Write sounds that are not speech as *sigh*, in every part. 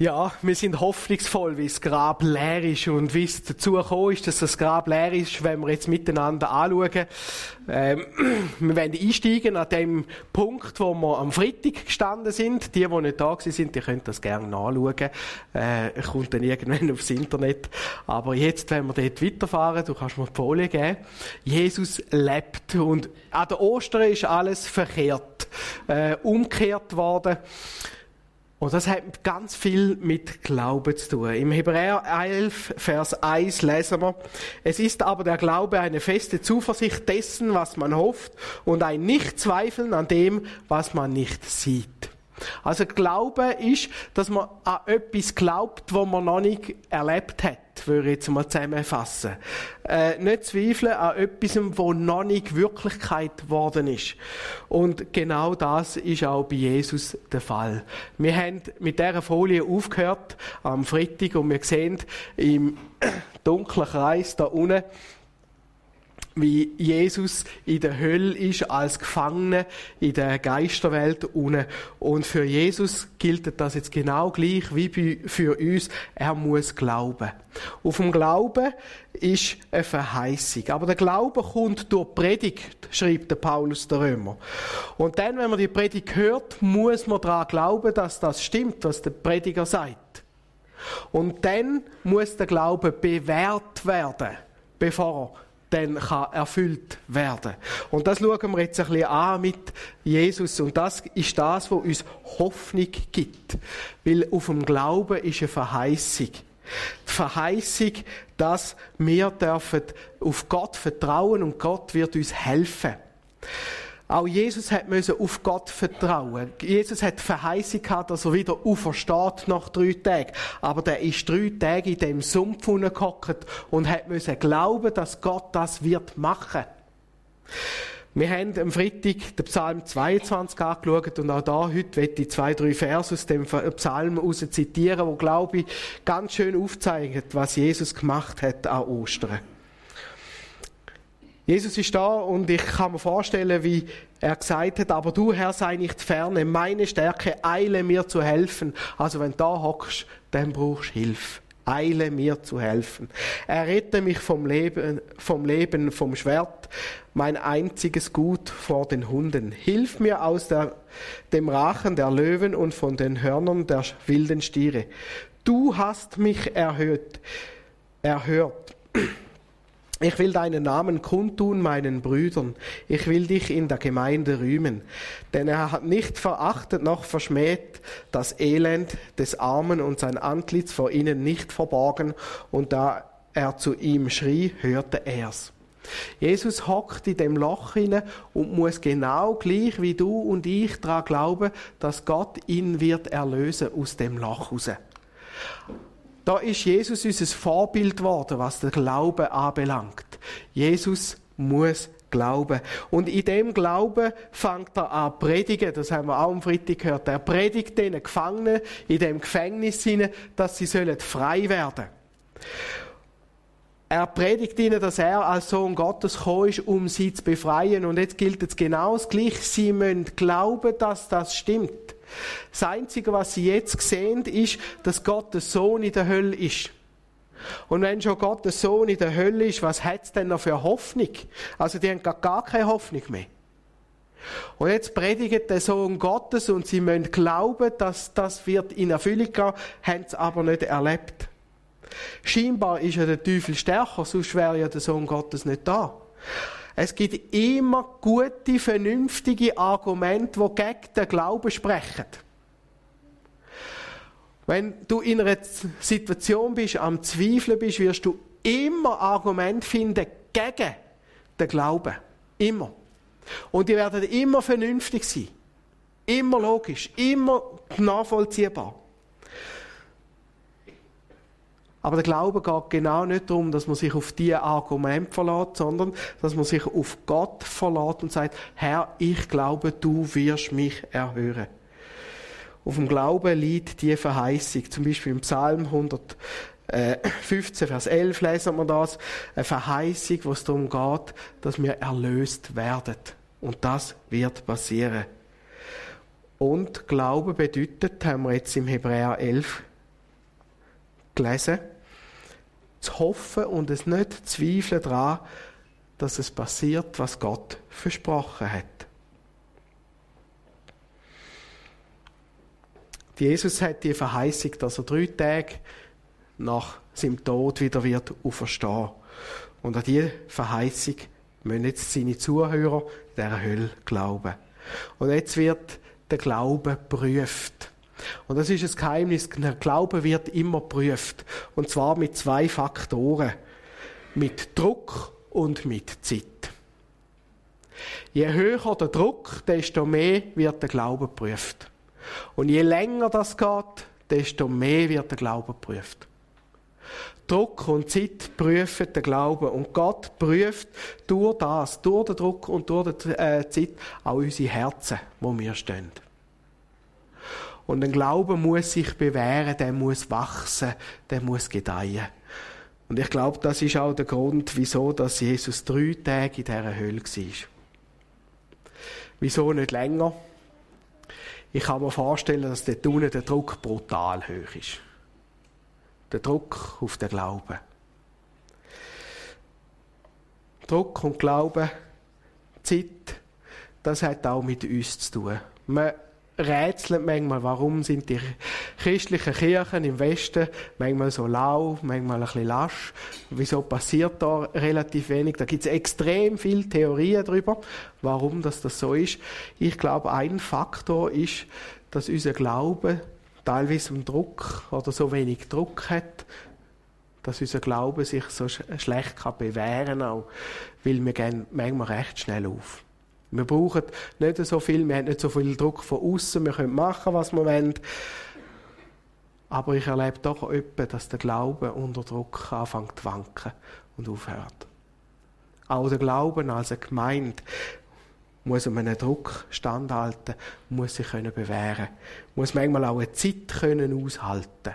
Ja, wir sind hoffnungsvoll, wie das Grab leer ist und wie es dazu gekommen ist, dass das Grab leer ist, wenn wir jetzt miteinander anschauen. Ähm, *clears throat* wir werden einsteigen an dem Punkt, wo wir am Freitag gestanden sind. Die, die nicht da sind, die können das gerne nachschauen. Äh, kommt dann irgendwann *laughs* aufs Internet. Aber jetzt, wenn wir dort weiterfahren, du kannst mir die Folie geben. Jesus lebt und an der Ostern ist alles verkehrt, äh, umgekehrt worden. Und das hat ganz viel mit Glauben zu tun. Im Hebräer 11, Vers 1 lesen wir, es ist aber der Glaube eine feste Zuversicht dessen, was man hofft und ein Nichtzweifeln an dem, was man nicht sieht. Also Glaube ist, dass man an etwas glaubt, wo man noch nicht erlebt hat, würde ich jetzt mal zusammenfassen. Äh, nicht zweifeln an etwas, wo noch nicht Wirklichkeit geworden ist. Und genau das ist auch bei Jesus der Fall. Wir haben mit dieser Folie aufgehört am Freitag und wir sehen im dunklen Kreis da unten, wie Jesus in der Hölle ist als Gefangener in der Geisterwelt unten. Und für Jesus gilt das jetzt genau gleich wie für uns. Er muss glauben. Auf dem Glauben ist eine Verheißung. Aber der Glaube kommt durch Predigt, schreibt der Paulus der Römer. Und dann, wenn man die Predigt hört, muss man daran glauben, dass das stimmt, was der Prediger sagt. Und dann muss der Glaube bewährt werden, bevor er dann kann erfüllt werden. Und das schauen wir jetzt ein bisschen an mit Jesus. Und das ist das, was uns Hoffnung gibt. Weil auf dem Glauben ist eine Verheißung. Die Verheißung, dass wir dürfen auf Gott vertrauen und Gott wird uns helfen. Auch Jesus hat müssen auf Gott vertrauen. Jesus hat Verheißung gehabt, dass er wieder aufersteht nach drei Tagen. Aber der ist drei Tage in dem Sumpf gehockt und hat müssen glauben, dass Gott das wird machen. Wir haben am Freitag den Psalm 22 angeschaut und auch da heute werde ich zwei, drei Verse aus dem Psalm heraus zitieren, wo, glaube ich, ganz schön aufzeigen, was Jesus gemacht hat an Ostern. Jesus ist da und ich kann mir vorstellen, wie er gesagt hat, aber du Herr sei nicht ferne, meine Stärke eile mir zu helfen. Also wenn du da hockst, dann brauchst du Hilfe. Eile mir zu helfen. Er rette mich vom Leben, vom Leben, vom Schwert, mein einziges Gut vor den Hunden. Hilf mir aus der, dem Rachen der Löwen und von den Hörnern der wilden Stiere. Du hast mich erhöht, erhört. Ich will deinen Namen kundtun meinen Brüdern. Ich will dich in der Gemeinde rühmen. Denn er hat nicht verachtet noch verschmäht das Elend des Armen und sein Antlitz vor ihnen nicht verborgen. Und da er zu ihm schrie, hörte er's. Jesus hockt in dem Loch hinein und muss genau gleich wie du und ich daran glauben, dass Gott ihn wird erlösen aus dem Loch raus. Da ist Jesus unser Vorbild geworden, was den Glauben anbelangt. Jesus muss glauben. Und in dem Glauben fängt er an predigen. Das haben wir auch am Freitag gehört. Er predigt den Gefangenen in dem Gefängnis dass sie sollen frei werden. Er predigt ihnen, dass er als Sohn Gottes gekommen ist, um sie zu befreien. Und jetzt gilt es genau das Gleiche. Sie müssen glauben, dass das stimmt. Das Einzige, was sie jetzt sehen, ist, dass Gott der Sohn in der Hölle ist. Und wenn schon Gott der Sohn in der Hölle ist, was hat es denn noch für Hoffnung? Also die haben gar keine Hoffnung mehr. Und jetzt predigt der Sohn Gottes und sie müssen glauben, dass das wird in Erfüllung gehen, haben es aber nicht erlebt. Scheinbar ist ja der Teufel stärker, sonst wäre ja der Sohn Gottes nicht da. Es gibt immer gute, vernünftige Argumente, die gegen den Glauben sprechen. Wenn du in einer Situation bist, am Zweifeln bist, wirst du immer Argumente finden gegen den Glauben. Immer. Und die werden immer vernünftig sein. Immer logisch. Immer nachvollziehbar. Aber der Glaube geht genau nicht darum, dass man sich auf diese Argumente verlässt, sondern dass man sich auf Gott verlässt und sagt, Herr, ich glaube, du wirst mich erhören. Auf dem Glauben liegt die Verheißung. Zum Beispiel im Psalm 115, Vers 11 lesen wir das. Eine Verheißung, wo es darum geht, dass wir erlöst werden. Und das wird passieren. Und Glaube bedeutet, haben wir jetzt im Hebräer 11 gelesen. Zu hoffen und es nicht zu zweifeln daran, dass es passiert, was Gott versprochen hat. Jesus hat die Verheißung, dass er drei Tage nach seinem Tod wieder wird auferstehen. Und an diese Verheißung müssen jetzt seine Zuhörer der Hölle glauben. Und jetzt wird der Glaube prüft. Und das ist das Geheimnis. Der Glaube wird immer prüft. Und zwar mit zwei Faktoren. Mit Druck und mit Zeit. Je höher der Druck, desto mehr wird der Glaube geprüft. Und je länger das geht, desto mehr wird der Glaube geprüft. Druck und Zeit prüfen den Glauben. Und Gott prüft durch das, durch den Druck und durch die äh, Zeit auch unsere Herzen, wo wir stehen. Und ein Glaube muss sich bewähren, der muss wachsen, der muss gedeihen. Und ich glaube, das ist auch der Grund, wieso dass Jesus drei Tage in dieser Hölle war. Wieso nicht länger? Ich kann mir vorstellen, dass dort unten der Druck brutal hoch ist. Der Druck auf den Glauben. Druck und Glauben, Zeit, das hat auch mit uns zu tun. Man rätselt manchmal, warum sind die christlichen Kirchen im Westen manchmal so lau, manchmal ein bisschen lasch. Wieso passiert da relativ wenig? Da gibt es extrem viele Theorien darüber, warum das, das so ist. Ich glaube, ein Faktor ist, dass unser Glaube teilweise im Druck oder so wenig Druck hat, dass unser Glaube sich so schlecht kann bewähren kann, weil wir gehen manchmal recht schnell auf. Wir brauchen nicht so viel, wir haben nicht so viel Druck von außen, wir können machen, was wir wollen. Aber ich erlebe doch öppe, dass der Glaube unter Druck anfängt zu wanken und aufhört. Auch der Glauben als eine Gemeinde muss einem Druck standhalten, muss sich können bewähren, muss manchmal auch eine Zeit können aushalten,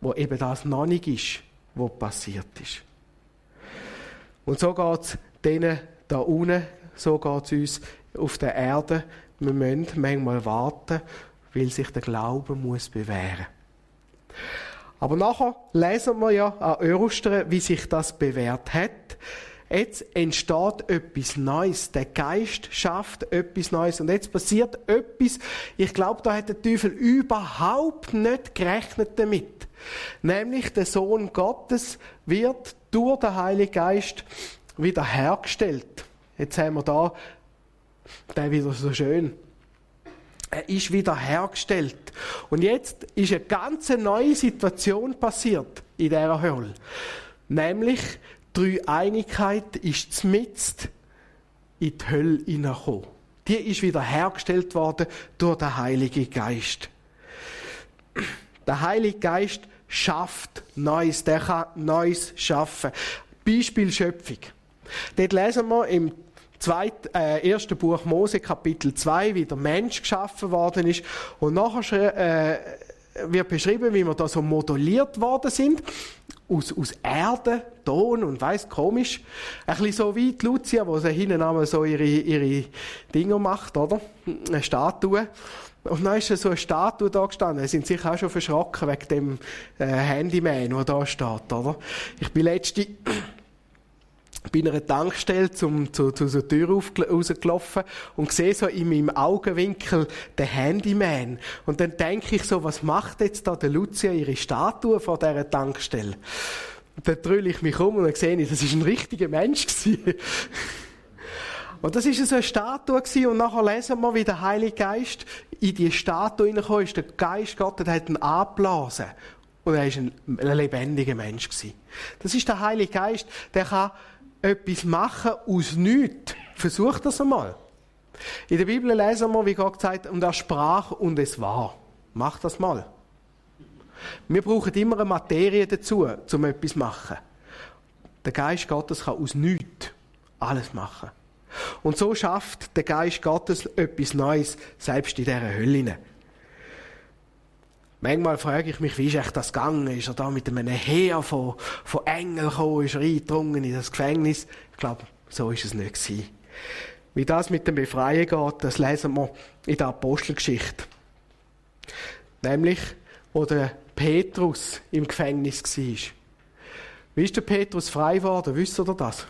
wo eben das noch nicht ist, was passiert ist. Und so geht es denen da unten so geht es uns auf der Erde. Wir müssen manchmal warten, weil sich der Glaube muss bewähren Aber nachher lesen wir ja an Ostern, wie sich das bewährt hat. Jetzt entsteht etwas Neues. Der Geist schafft etwas Neues. Und jetzt passiert etwas. Ich glaube, da hat der Teufel überhaupt nicht gerechnet damit. Nämlich der Sohn Gottes wird durch den Heiligen Geist wiederhergestellt. Jetzt haben wir da der wieder so schön. Er ist wieder hergestellt. Und jetzt ist eine ganz neue Situation passiert in dieser Hölle. Nämlich, die Einigkeit ist zmitzt in die Hölle hineingekommen. Die ist wieder hergestellt worden durch den Heiligen Geist. Der Heilige Geist schafft Neues, der kann Neues schaffen. Beispiel Schöpfung. Dort lesen wir im zweit, äh, ersten Buch Mose, Kapitel 2, wie der Mensch geschaffen worden ist. Und nachher äh, wird beschrieben, wie wir da so modelliert worden sind. Aus, aus Erde, Ton und weiss, komisch. Ein bisschen so wie die Lucia, wo sie hinten einmal so ihre, ihre Dinger macht, oder? Eine Statue. Und dann ist so eine Statue da gestanden. Sie sind sicher auch schon verschrocken wegen dem äh, Handyman, der da steht, oder? Ich bin letzte bei einer Tankstelle zum, zu, zu der Tür rausgelaufen und sehe so in meinem Augenwinkel den Handyman. Und dann denke ich so, was macht jetzt da der Lucia ihre Statue vor dieser Tankstelle? Und dann drülle ich mich um und dann sehe ich, das ist ein richtiger Mensch gewesen. *laughs* Und das ist so eine Statue gewesen. und nachher lesen wir, wie der Heilige Geist in die Statue hineingekommen ist. Der Geist Gottes hat ihn angeblasen. Und er ist ein, ein lebendiger Mensch gewesen. Das ist der Heilige Geist, der kann etwas machen aus nichts. Versuch das einmal. In der Bibel lesen wir, wie Gott sagt, und er sprach und es war. Mach das mal. Wir brauchen immer eine Materie dazu, um etwas zu machen. Der Geist Gottes kann aus nichts alles machen. Und so schafft der Geist Gottes etwas Neues, selbst in dieser Hölle. Manchmal frage ich mich, wie ist echt das gegangen? Ist er da mit einem Heer von, von Engeln gekommen, ist er eingedrungen in das Gefängnis? Ich glaube, so ist es nicht gewesen. Wie das mit dem Befreien geht, das lesen wir in der Apostelgeschichte. Nämlich, wo der Petrus im Gefängnis war. Wie ist der Petrus frei geworden? Wisst ihr das?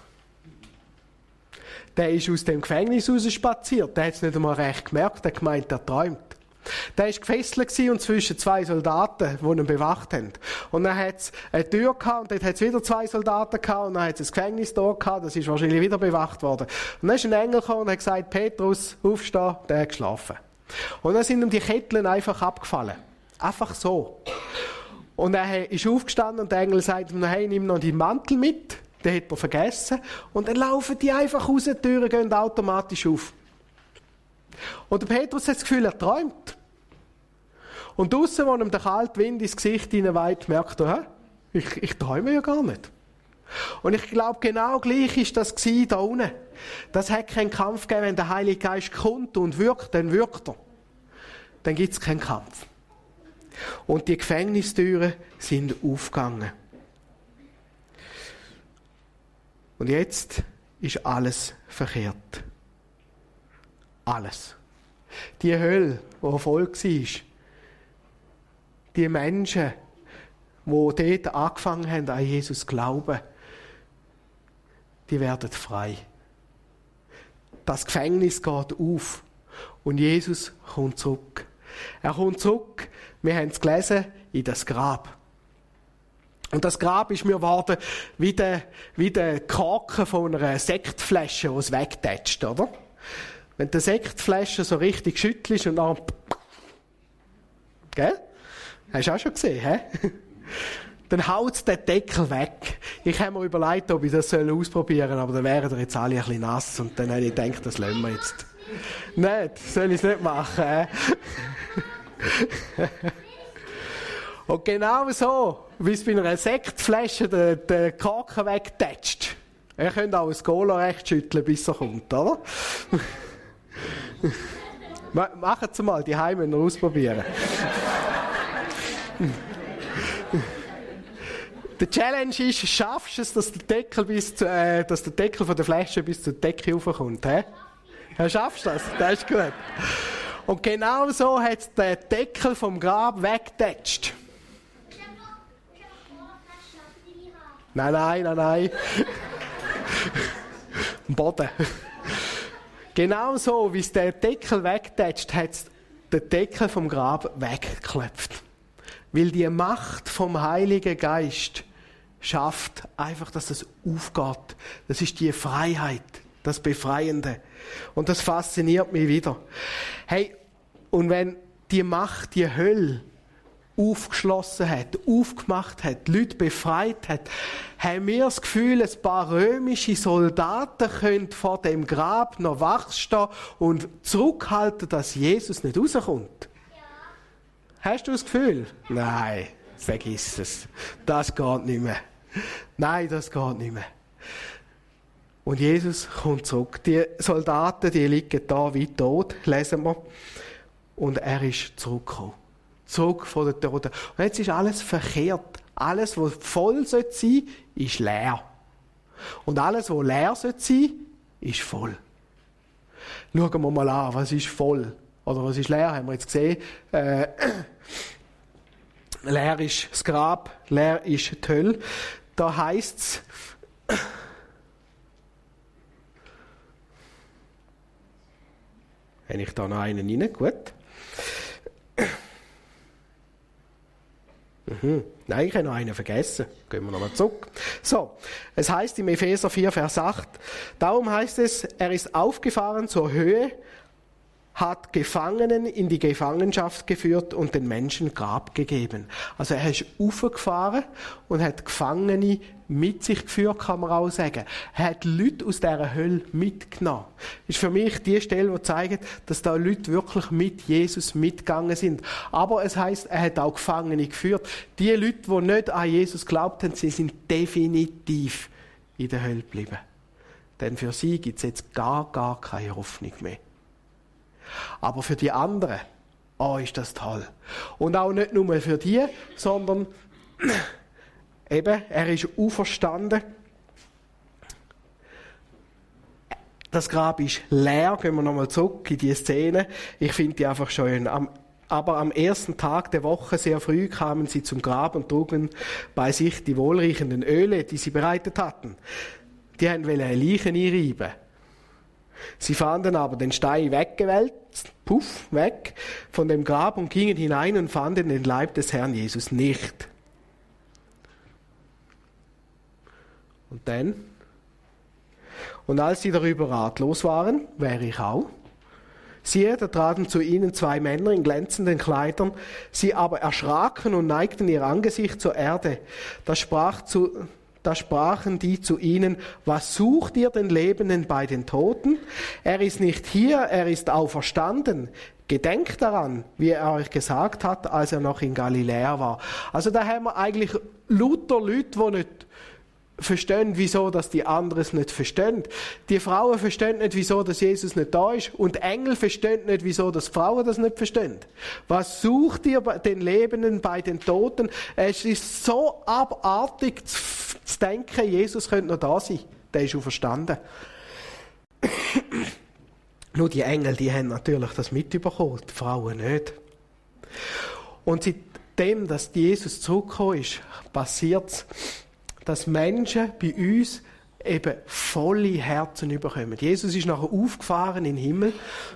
Der ist aus dem Gefängnis raus spaziert. Der hat es nicht einmal recht gemerkt. Der gemeint, er träumt. Der war gefesselt und zwischen zwei Soldaten, die ihn bewacht haben. Und dann hat es eine Tür gehabt und dort hat es wieder zwei Soldaten gehabt und dann hat es ein Gefängnis da gehabt, das ist wahrscheinlich wieder bewacht worden. Und dann ist ein Engel gekommen und hat gesagt, Petrus, aufstehen, der hat geschlafen. Und dann sind ihm die Ketteln einfach abgefallen. Einfach so. Und er ist aufgestanden und der Engel sagt ihm, hey, nimm noch deinen Mantel mit. Den hat er vergessen. Und dann laufen die einfach raus, die Türen gehen automatisch auf. Und der Petrus hat das Gefühl, er träumt. Und draussen, wo ihm der kalte Wind ins Gesicht hineinweht, merkt er, ich, ich träume ja gar nicht. Und ich glaube, genau gleich ist das da unten. Das hat keinen Kampf gegeben, wenn der Heilige Geist kommt und wirkt, dann wirkt er. Dann gibt es keinen Kampf. Und die Gefängnistüren sind aufgegangen. Und jetzt ist alles verkehrt. Alles. Die Hölle, die voll war, die Menschen, die dort angefangen haben, an Jesus zu glauben, die werden frei. Das Gefängnis geht auf und Jesus kommt zurück. Er kommt zurück, wir haben es gelesen, in das Grab. Und das Grab ist mir geworden wie der, wie der Korken von einer Sektflasche, die es wegtätscht, oder? Wenn die Sektflasche so richtig schüttelst und dann. Gell? Hast du auch schon gesehen, hä? *laughs* Dann haut der Deckel weg. Ich habe mir überlegt, ob ich das ausprobieren soll, aber dann wären jetzt alle ein bisschen nass und dann habe ich gedacht, das lassen wir jetzt. Nicht, soll ich es nicht machen, hä? *laughs* Und genau so, wie es bei einer Sektflasche der, der Korken wegtätscht. Ihr könnt auch ein Cola recht schütteln, bis er kommt, oder? *laughs* Machen Sie mal, die Heime noch ausprobieren. Die Challenge ist, schaffst du es, dass der Deckel, bis zu, äh, dass der Deckel von der Flasche bis zur Decke raufkommt? He? Ja, schaffst du das? Das ist gut. Und genau so hat der Deckel vom Grab weggetatscht. Nein, nein, nein, nein. Boden. Genau so, wie es der Deckel wegtätscht, hat es der Deckel vom Grab weggeklopft. Weil die Macht vom Heiligen Geist schafft einfach, dass es aufgeht. Das ist die Freiheit, das Befreiende. Und das fasziniert mich wieder. Hey, und wenn die Macht, die Hölle, aufgeschlossen hat, aufgemacht hat, Leute befreit hat, haben wir das Gefühl, ein paar römische Soldaten können vor dem Grab noch wachstehen und zurückhalten, dass Jesus nicht rauskommt. Ja. Hast du das Gefühl? Nein, vergiss es. Das geht nicht mehr. Nein, das geht nicht mehr. Und Jesus kommt zurück. Die Soldaten, die liegen da wie tot, lesen wir. Und er ist zurückgekommen zurück von den Toten. Und jetzt ist alles verkehrt. Alles, was voll sein sollte, ist leer. Und alles, was leer sein sollte, ist voll. Schauen wir mal an, was ist voll? Oder was ist leer, haben wir jetzt gesehen. Äh, *clears throat* leer ist das Grab, leer ist die Hölle. Da heisst es, habe *clears throat* ich da noch einen rein? Gut. Mhm. Nein, ich habe noch einen vergessen. Gehen wir nochmal zurück. So, es heißt im Epheser 4, Vers 8, darum heißt es, er ist aufgefahren zur Höhe, hat Gefangenen in die Gefangenschaft geführt und den Menschen Grab gegeben. Also er ist aufgefahren und hat Gefangene mit sich geführt, kann man auch sagen. Er hat Leute aus dieser Hölle mitgenommen. Das ist für mich die Stelle, die zeigt, dass da Leute wirklich mit Jesus mitgegangen sind. Aber es heißt, er hat auch Gefangene geführt. Die Leute, die nicht an Jesus glaubt haben, sie sind definitiv in der Hölle geblieben. Denn für sie gibt es jetzt gar, gar keine Hoffnung mehr. Aber für die anderen, oh, ist das toll. Und auch nicht nur für die, sondern *clears throat* eben, er ist auferstanden. Das Grab ist leer. Gehen wir nochmal zurück in die Szene. Ich finde die einfach schön. Am, aber am ersten Tag der Woche sehr früh kamen sie zum Grab und trugen bei sich die wohlriechenden Öle, die sie bereitet hatten. Die haben eine Leiche einreiben. Sie fanden aber den Stein weggewälzt, puff, weg von dem Grab und gingen hinein und fanden den Leib des Herrn Jesus nicht. Und dann? Und als sie darüber ratlos waren, wäre ich auch, Siehe, da traten zu ihnen zwei Männer in glänzenden Kleidern, sie aber erschraken und neigten ihr Angesicht zur Erde. Da, sprach zu, da sprachen die zu ihnen, was sucht ihr den Lebenden bei den Toten? Er ist nicht hier, er ist auferstanden. Gedenkt daran, wie er euch gesagt hat, als er noch in Galiläa war. Also da haben wir eigentlich lauter Leute, die nicht verstehen, wieso dass die anderen es nicht verstehen. Die Frauen verstehen nicht, wieso dass Jesus nicht da ist und Engel verstehen nicht, wieso dass Frauen das nicht verstehen. Was sucht ihr den Lebenden bei den Toten? Es ist so abartig zu denken, Jesus könnte noch da sein. Der ist schon verstanden. *clears throat* Nur die Engel, die haben natürlich das mitbekommen, die Frauen nicht. Und seitdem, dass Jesus zurückgekommen ist, passiert es, dass Menschen bei uns eben volle Herzen überkommen. Jesus ist nachher aufgefahren in den Himmel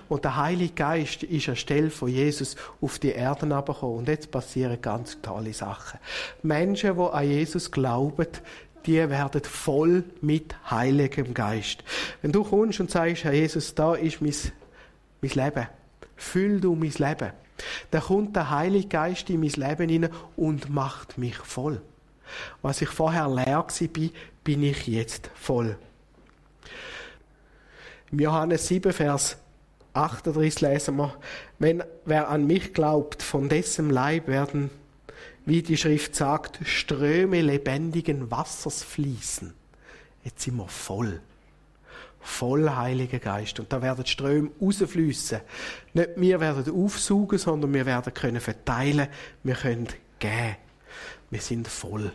und der Heilige Geist ist anstelle von Jesus auf die Erde gekommen. Und jetzt passieren ganz tolle Sachen. Menschen, die an Jesus glauben, die werden voll mit Heiligem Geist. Wenn du kommst und sagst, Herr Jesus, da ist mein, mein Leben. Füll du mein Leben. Dann kommt der Heilige Geist in mein Leben hinein und macht mich voll. Was ich vorher leer war, bin ich jetzt voll. Im Johannes 7, Vers 38 lesen wir, wenn wer an mich glaubt, von dessen Leib werden, wie die Schrift sagt, Ströme lebendigen Wassers fließen. Jetzt sind wir voll. Voll Heiliger Geist. Und da werden Ströme rausfließen. Nicht wir werden aufsaugen, sondern wir werden können verteilen, wir können geben. Wir sind voll.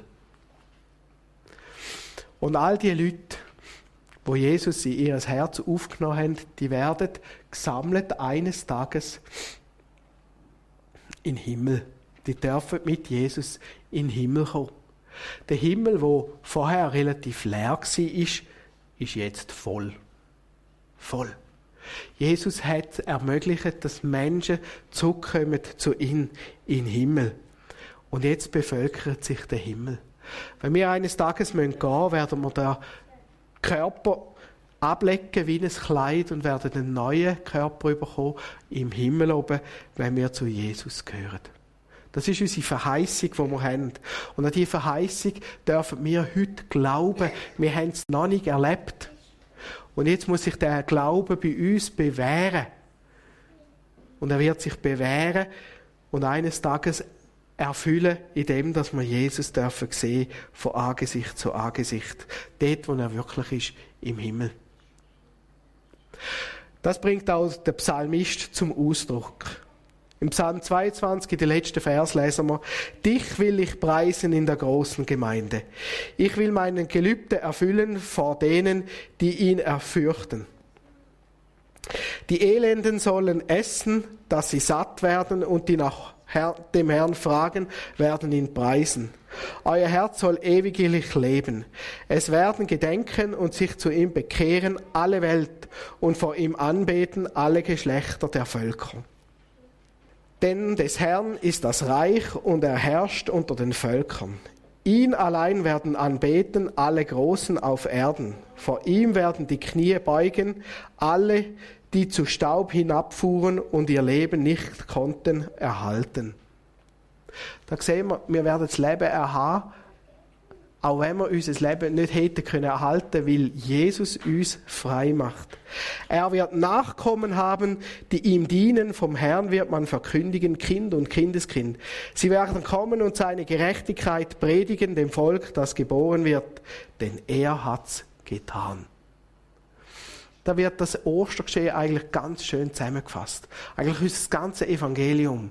Und all die Leute, wo Jesus in ihr Herz aufgenommen haben, die werden gesammelt eines Tages in den Himmel. Die dürfen mit Jesus in den Himmel kommen. Der Himmel, wo vorher relativ leer war, ist, ist jetzt voll. Voll. Jesus hat ermöglicht, dass Menschen zurückkommen zu ihm in den Himmel. Und jetzt bevölkert sich der Himmel. Wenn wir eines Tages gehen müssen, werden wir den Körper ablecken wie ein Kleid und werden einen neuen Körper bekommen im Himmel oben, wenn wir zu Jesus gehören. Das ist unsere Verheißung, die wir haben. Und an diese Verheißung dürfen wir heute glauben. Wir haben es noch nicht erlebt. Und jetzt muss sich der Glaube bei uns bewähren. Und er wird sich bewähren. Und eines Tages erfüllen, indem dass wir Jesus dürfen sehen von Angesicht zu Angesicht, dort, wo er wirklich ist, im Himmel. Das bringt auch der Psalmist zum Ausdruck. Im Psalm 22, in den letzten Vers, lesen wir, Dich will ich preisen in der großen Gemeinde. Ich will meinen Gelübde erfüllen vor denen, die ihn erfürchten. Die Elenden sollen essen, dass sie satt werden und die nach dem Herrn fragen, werden ihn preisen. Euer Herz soll ewiglich leben. Es werden gedenken und sich zu ihm bekehren alle Welt und vor ihm anbeten alle Geschlechter der Völker. Denn des Herrn ist das Reich und er herrscht unter den Völkern. Ihn allein werden anbeten alle Großen auf Erden. Vor ihm werden die Knie beugen, alle, die zu Staub hinabfuhren und ihr Leben nicht konnten erhalten. Da sehen wir, wir werden das Leben erhaben, auch wenn wir unser Leben nicht hätten können erhalten, weil Jesus uns frei macht. Er wird Nachkommen haben, die ihm dienen. Vom Herrn wird man verkündigen, Kind und Kindeskind. Sie werden kommen und seine Gerechtigkeit predigen dem Volk, das geboren wird, denn er hat's getan da wird das Ostergeschehen eigentlich ganz schön zusammengefasst. Eigentlich ist das ganze Evangelium.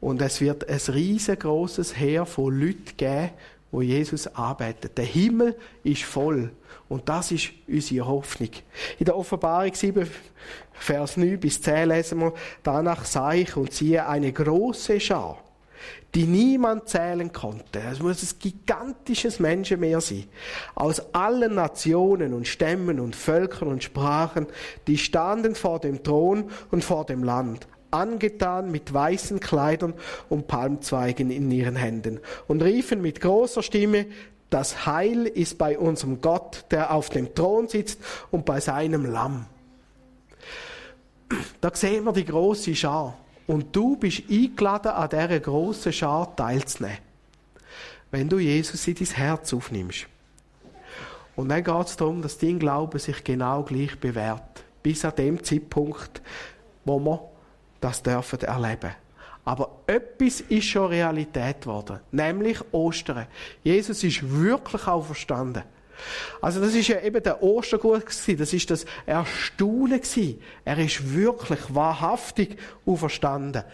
Und es wird ein riesengroßes Heer von Leuten geben, wo Jesus arbeitet. Der Himmel ist voll. Und das ist unsere Hoffnung. In der Offenbarung 7, Vers 9 bis 10 lesen wir, danach sah ich und siehe eine große Schar, die niemand zählen konnte. Es muss ein gigantisches Menschenmeer sein. Aus allen Nationen und Stämmen und Völkern und Sprachen, die standen vor dem Thron und vor dem Land angetan mit weißen Kleidern und Palmzweigen in ihren Händen und riefen mit großer Stimme, das Heil ist bei unserem Gott, der auf dem Thron sitzt und bei seinem Lamm. Da sehen wir die große Schar. Und du bist eingeladen, an dieser grossen Schar teilzunehmen. Wenn du Jesus in dein Herz aufnimmst. Und dann geht es darum, dass dein Glaube sich genau gleich bewährt. Bis an dem Zeitpunkt, wo wir das dürfen erleben. Aber etwas ist schon Realität geworden, nämlich Ostern. Jesus ist wirklich auferstanden. Also das ist ja eben der Ostergut gewesen, das ist das Erstaunen gewesen. Er ist wirklich wahrhaftig auferstanden.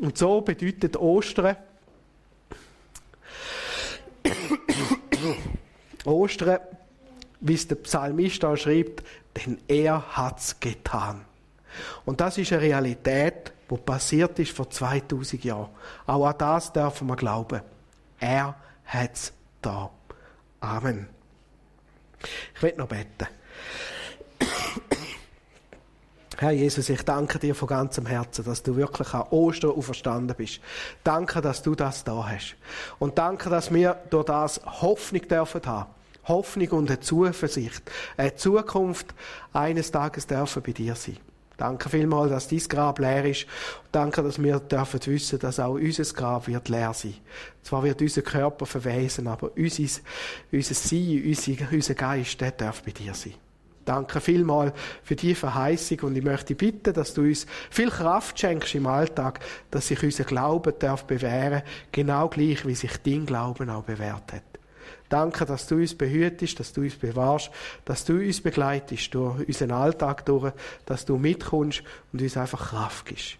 Und so bedeutet Ostern, Ostern, wie es der Psalmist da schreibt, denn er hat's getan. Und das ist eine Realität, die passiert ist vor 2000 Jahren. Auch an das dürfen wir glauben. Er hat's da. Amen. Ich will noch beten. Herr Jesus, ich danke dir von ganzem Herzen, dass du wirklich an Ostern auferstanden bist. Danke, dass du das da hast. Und danke, dass wir durch das Hoffnung dürfen haben. Hoffnung und eine Zuversicht. Eine Zukunft eines Tages dürfen bei dir sein. Danke vielmals, dass dein Grab leer ist. Danke, dass wir dürfen wissen, dass auch unser Grab wird leer sein. Zwar wird unser Körper verwesen, aber unser, unser Sein, unser, unser Geist, der darf bei dir sein. Danke vielmals für die Verheißung und ich möchte bitten, dass du uns viel Kraft schenkst im Alltag, dass sich unser Glauben darf bewähren, genau gleich wie sich dein Glauben auch bewährt hat. Danke, dass du uns behütest, dass du uns bewahrst, dass du uns begleitest durch unseren Alltag durch, dass du mitkommst und uns einfach Kraft gibst.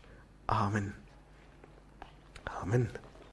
Amen. Amen.